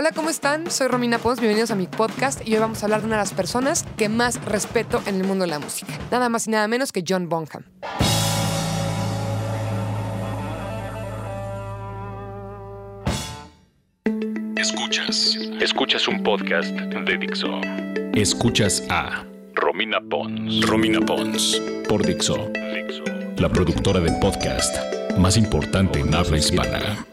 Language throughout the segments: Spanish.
Hola, ¿cómo están? Soy Romina Pons, bienvenidos a mi podcast y hoy vamos a hablar de una de las personas que más respeto en el mundo de la música. Nada más y nada menos que John Bonham. Escuchas. Escuchas un podcast de Dixo. Escuchas a Romina Pons. Romina Pons. Por Dixo. Dixo. La productora de podcast más importante en habla hispana.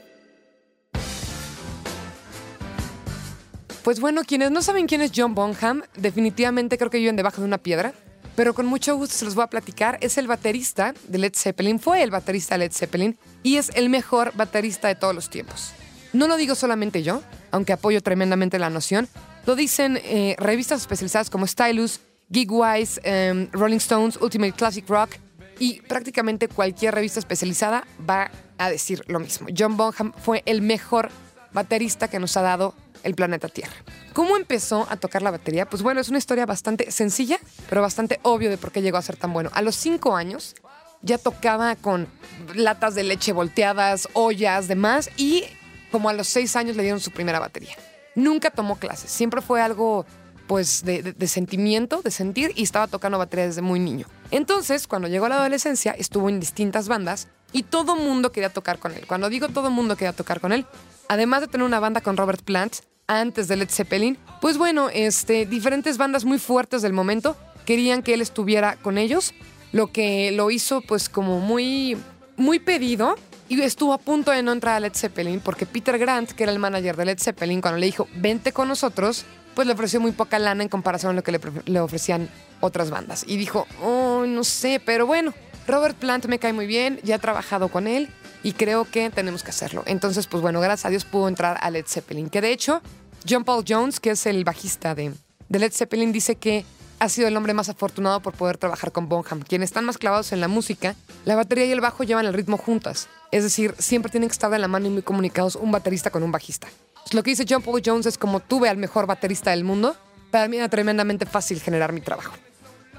Pues bueno, quienes no saben quién es John Bonham, definitivamente creo que viven debajo de una piedra. Pero con mucho gusto se los voy a platicar. Es el baterista de Led Zeppelin, fue el baterista de Led Zeppelin y es el mejor baterista de todos los tiempos. No lo digo solamente yo, aunque apoyo tremendamente la noción. Lo dicen eh, revistas especializadas como Stylus, Gigwise, em, Rolling Stones, Ultimate Classic Rock y prácticamente cualquier revista especializada va a decir lo mismo. John Bonham fue el mejor baterista que nos ha dado el planeta Tierra. ¿Cómo empezó a tocar la batería? Pues bueno, es una historia bastante sencilla, pero bastante obvio de por qué llegó a ser tan bueno. A los cinco años ya tocaba con latas de leche volteadas, ollas, demás, y como a los seis años le dieron su primera batería. Nunca tomó clases, siempre fue algo pues de, sentimiento, de sentir, y estaba tocando batería desde muy niño. Entonces, cuando llegó a la adolescencia, estuvo en distintas bandas y todo mundo quería tocar con él. Cuando digo todo mundo quería tocar con él, además de tener una banda con Robert Plant antes de Led Zeppelin, pues bueno, este, diferentes bandas muy fuertes del momento querían que él estuviera con ellos, lo que lo hizo pues como muy, muy pedido y estuvo a punto de no entrar a Led Zeppelin porque Peter Grant, que era el manager de Led Zeppelin, cuando le dijo, vente con nosotros, pues le ofreció muy poca lana en comparación a lo que le, ofrecían otras bandas. Y dijo, oh, no sé, pero bueno, Robert Plant me cae muy bien, ya he trabajado con él y creo que tenemos que hacerlo. Entonces, pues bueno, gracias a Dios pudo entrar a Led Zeppelin. Que de hecho, John Paul Jones, que es el bajista de, de Led Zeppelin, dice que ha sido el hombre más afortunado por poder trabajar con Bonham. Quienes están más clavados en la música, la batería y el bajo llevan el ritmo juntas. Es decir, siempre tienen que estar de la mano y muy comunicados un baterista con un bajista. Lo que dice John Paul Jones es como tuve al mejor baterista del mundo, para mí era tremendamente fácil generar mi trabajo.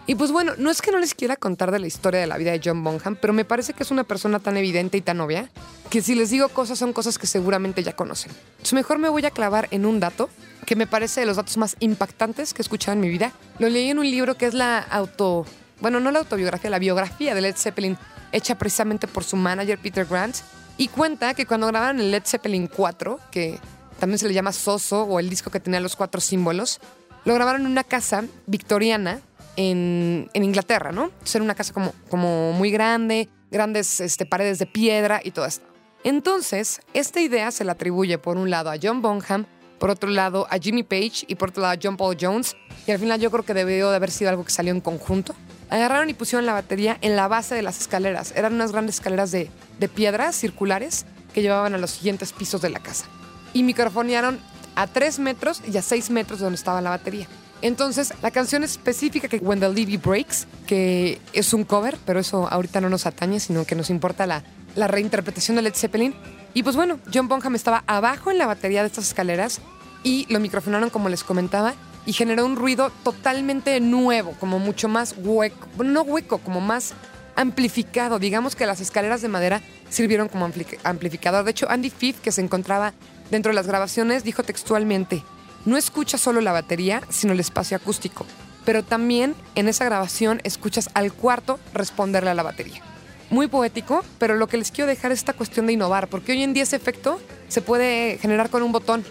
Y pues bueno, no es que no les quiera contar de la historia de la vida de John Bonham, pero me parece que es una persona tan evidente y tan obvia que si les digo cosas son cosas que seguramente ya conocen. Entonces mejor me voy a clavar en un dato que me parece de los datos más impactantes que he escuchado en mi vida. Lo leí en un libro que es la auto... Bueno, no la autobiografía, la biografía de Led Zeppelin, hecha precisamente por su manager Peter Grant. Y cuenta que cuando grabaron el Led Zeppelin 4, que también se le llama Soso, o el disco que tenía los cuatro símbolos, lo grabaron en una casa victoriana en, Inglaterra, ¿no? Era una casa como, como muy grande, grandes este, paredes de piedra y todo esto. Entonces, esta idea se la atribuye por un lado a John Bonham, por otro lado a Jimmy Page y por otro lado a John Paul Jones. Y al final yo creo que debió de haber sido algo que salió en conjunto. Agarraron y pusieron la batería en la base de las escaleras. Eran unas grandes escaleras de, de piedras circulares que llevaban a los siguientes pisos de la casa. Y microfonearon a 3 metros y a 6 metros de donde estaba la batería. Entonces, la canción específica que When the Levy Breaks, que es un cover, pero eso ahorita no nos atañe, sino que nos importa la, la reinterpretación de Led Zeppelin. Y pues bueno, John Bonham estaba abajo en la batería de estas escaleras y lo microfonaron como les comentaba y generó un ruido totalmente nuevo, como mucho más hueco, no hueco, como más amplificado. Digamos que las escaleras de madera sirvieron como amplificador. De hecho, Andy Fife, que se encontraba dentro de las grabaciones, dijo textualmente, no escuchas solo la batería, sino el espacio acústico. Pero también en esa grabación escuchas al cuarto responderle a la batería. Muy poético, pero lo que les quiero dejar es esta cuestión de innovar, porque hoy en día ese efecto se puede generar con un botón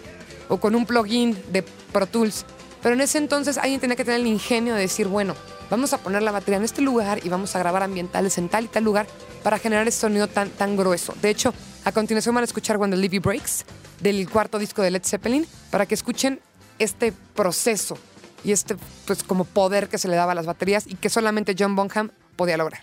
o con un plugin de Pro Tools. Pero en ese entonces alguien tenía que tener el ingenio de decir, bueno, vamos a poner la batería en este lugar y vamos a grabar ambientales en tal y tal lugar para generar ese sonido tan, tan grueso. De hecho, a continuación van a escuchar When the Levy Breaks del cuarto disco de Led Zeppelin para que escuchen este proceso y este pues como poder que se le daba a las baterías y que solamente John Bonham podía lograr.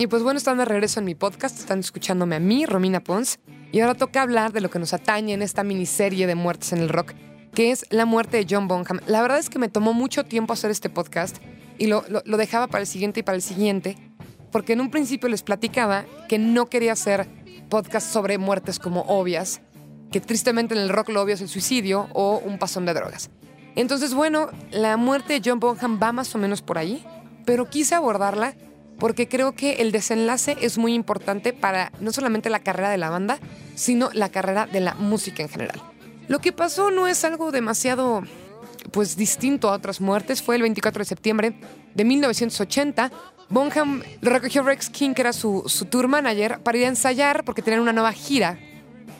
Y pues bueno, están de regreso en mi podcast, están escuchándome a mí, Romina Pons, y ahora toca hablar de lo que nos atañe en esta miniserie de muertes en el rock, que es la muerte de John Bonham. La verdad es que me tomó mucho tiempo hacer este podcast y lo, lo dejaba para el siguiente y para el siguiente, porque en un principio les platicaba que no quería hacer podcast sobre muertes como obvias, que tristemente en el rock lo obvio es el suicidio o un pasón de drogas. Entonces, bueno, la muerte de John Bonham va más o menos por ahí, pero quise abordarla porque creo que el desenlace es muy importante para no solamente la carrera de la banda, sino la carrera de la música en general. Lo que pasó no es algo demasiado pues distinto a otras muertes, fue el 24 de septiembre de 1980. Bonham recogió Rex King, que era su, su tour manager, para ir a ensayar porque tenían una nueva gira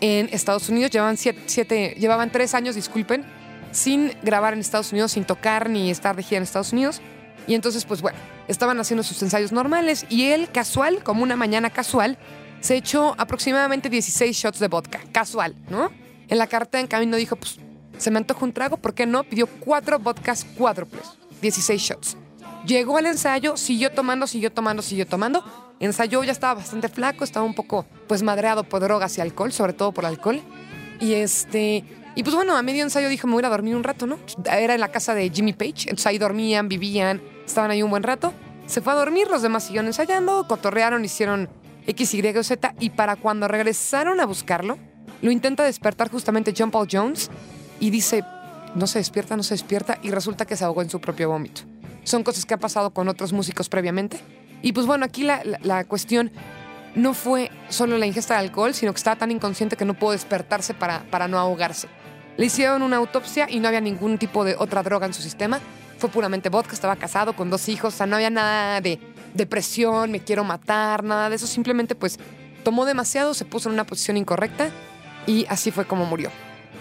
en Estados Unidos. Llevaban, siete, llevaban tres años, disculpen, sin grabar en Estados Unidos, sin tocar ni estar de gira en Estados Unidos. Y entonces, pues bueno, estaban haciendo sus ensayos normales y él, casual, como una mañana casual, se echó aproximadamente 16 shots de vodka. Casual, ¿no? En la carta en camino dijo, pues, se me antojó un trago, ¿por qué no? Pidió cuatro vodkas cuádruples, 16 shots. Llegó al ensayo, siguió tomando, siguió tomando, siguió tomando. Ensayó, ya estaba bastante flaco, estaba un poco, pues, madreado por drogas y alcohol, sobre todo por alcohol. Y este, y pues bueno, a medio ensayo dijo, me voy a dormir un rato, ¿no? Era en la casa de Jimmy Page, entonces ahí dormían, vivían, estaban ahí un buen rato. Se fue a dormir, los demás siguieron ensayando, cotorrearon, hicieron X, Y o Z, y para cuando regresaron a buscarlo, lo intenta despertar justamente John Paul Jones y dice, no se despierta, no se despierta, y resulta que se ahogó en su propio vómito. Son cosas que han pasado con otros músicos previamente. Y pues bueno, aquí la, la, cuestión no fue solo la ingesta de alcohol, sino que estaba tan inconsciente que no pudo despertarse para, para no ahogarse. Le hicieron una autopsia y no había ningún tipo de otra droga en su sistema. Fue puramente vodka, estaba casado con dos hijos, o sea, no había nada de depresión, me quiero matar, nada de eso. Simplemente pues tomó demasiado, se puso en una posición incorrecta y así fue como murió.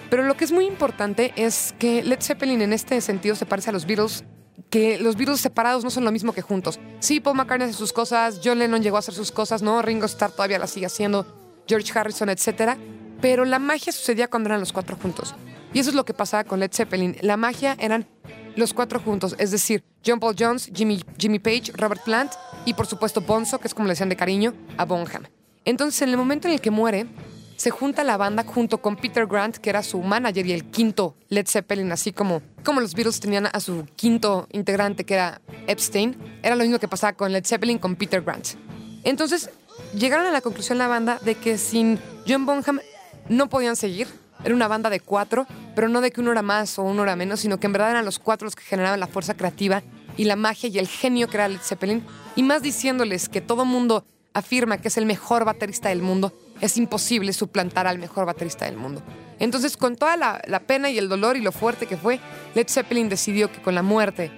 Pero lo que es muy importante es que Led Zeppelin en este sentido se parece a los Beatles, que los Beatles separados no son lo mismo que juntos. Sí, Paul McCartney hace sus cosas, John Lennon llegó a hacer sus cosas, ¿no? Ringo Starr todavía las sigue haciendo, George Harrison, etc. Pero la magia sucedía cuando eran los cuatro juntos. Y eso es lo que pasaba con Led Zeppelin. La magia eran los cuatro juntos, es decir, John Paul Jones, Jimmy, Jimmy Page, Robert Plant y por supuesto Bonzo, que es como le decían de cariño, a Bonham. Entonces, en el momento en el que muere, se junta la banda junto con Peter Grant, que era su manager y el quinto Led Zeppelin, así como, como los Beatles tenían a su quinto integrante, que era Epstein. Era lo mismo que pasaba con Led Zeppelin con Peter Grant. Entonces, llegaron a la conclusión la banda de que sin John Bonham no podían seguir. Era una banda de cuatro, pero no de que uno era más o uno era menos, sino que en verdad eran los cuatro los que generaban la fuerza creativa y la magia y el genio que era Led Zeppelin. Y más diciéndoles que todo mundo afirma que es el mejor baterista del mundo, es imposible suplantar al mejor baterista del mundo. Entonces, con toda la, pena y el dolor y lo fuerte que fue, Led Zeppelin decidió que con la muerte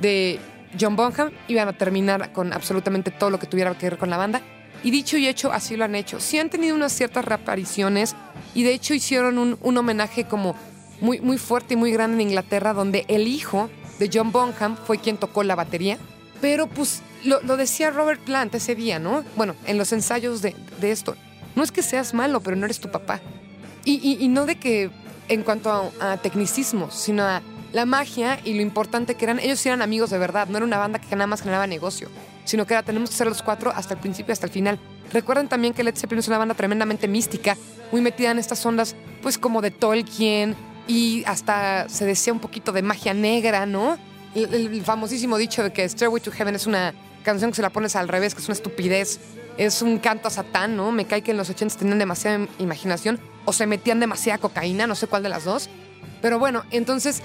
de John Bonham iban a terminar con absolutamente todo lo que tuviera que ver con la banda y dicho y hecho, así lo han hecho. Sí han tenido unas ciertas reapariciones y de hecho hicieron un, un homenaje como muy, muy fuerte y muy grande en Inglaterra, donde el hijo de John Bonham fue quien tocó la batería. Pero pues lo, lo decía Robert Plant ese día, ¿no? Bueno, en los ensayos de, de esto. No es que seas malo, pero no eres tu papá. Y, y, no de que en cuanto a, a, tecnicismo, sino a la magia y lo importante que eran. Ellos eran amigos de verdad, no era una banda que nada más generaba negocio sino que era tenemos que ser los cuatro hasta el principio, hasta el final. Recuerden también que Led Zeppelin es una banda tremendamente mística, muy metida en estas ondas, pues como de Tolkien y hasta se decía un poquito de magia negra, ¿no? El, el famosísimo dicho de que Stairway to Heaven es una canción que se la pones al revés, que es una estupidez, es un canto a Satán, ¿no? Me cae que en los 80 tenían demasiada imaginación o se metían demasiada cocaína, no sé cuál de las dos. Pero bueno, entonces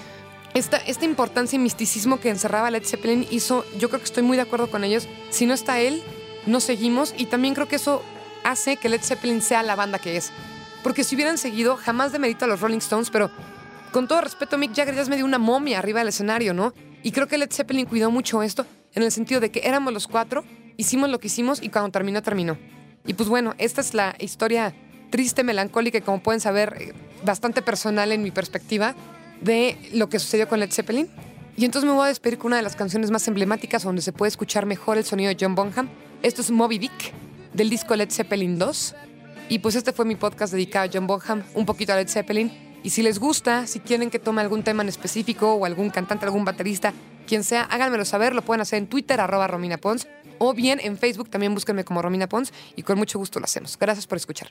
esta, esta importancia y misticismo que encerraba Led Zeppelin hizo, yo creo que estoy muy de acuerdo con ellos, si no está él, no seguimos y también creo que eso hace que Led Zeppelin sea la banda que es. Porque si hubieran seguido, jamás demerito a los Rolling Stones, pero con todo respeto, Mick Jagger ya es medio una momia arriba del escenario, ¿no? Y creo que Led Zeppelin cuidó mucho esto, en el sentido de que éramos los cuatro, hicimos lo que hicimos y cuando terminó, terminó. Y pues bueno, esta es la historia triste, melancólica como pueden saber, eh, bastante personal en mi perspectiva, de lo que sucedió con Led Zeppelin. Y entonces me voy a despedir con una de las canciones más emblemáticas donde se puede escuchar mejor el sonido de John Bonham. Esto es Moby Dick del disco Led Zeppelin 2. Y pues este fue mi podcast dedicado a John Bonham, un poquito a Led Zeppelin. Y si les gusta, si quieren que tome algún tema en específico o algún cantante, algún baterista, quien sea, háganmelo saber. Lo pueden hacer en Twitter, arroba Romina Pons, o bien en Facebook también búsquenme como Romina Pons y con mucho gusto lo hacemos. Gracias por escuchar.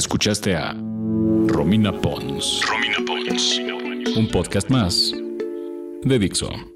Escuchaste a Romina Pons. Romina Pons. Un podcast más de Dixo.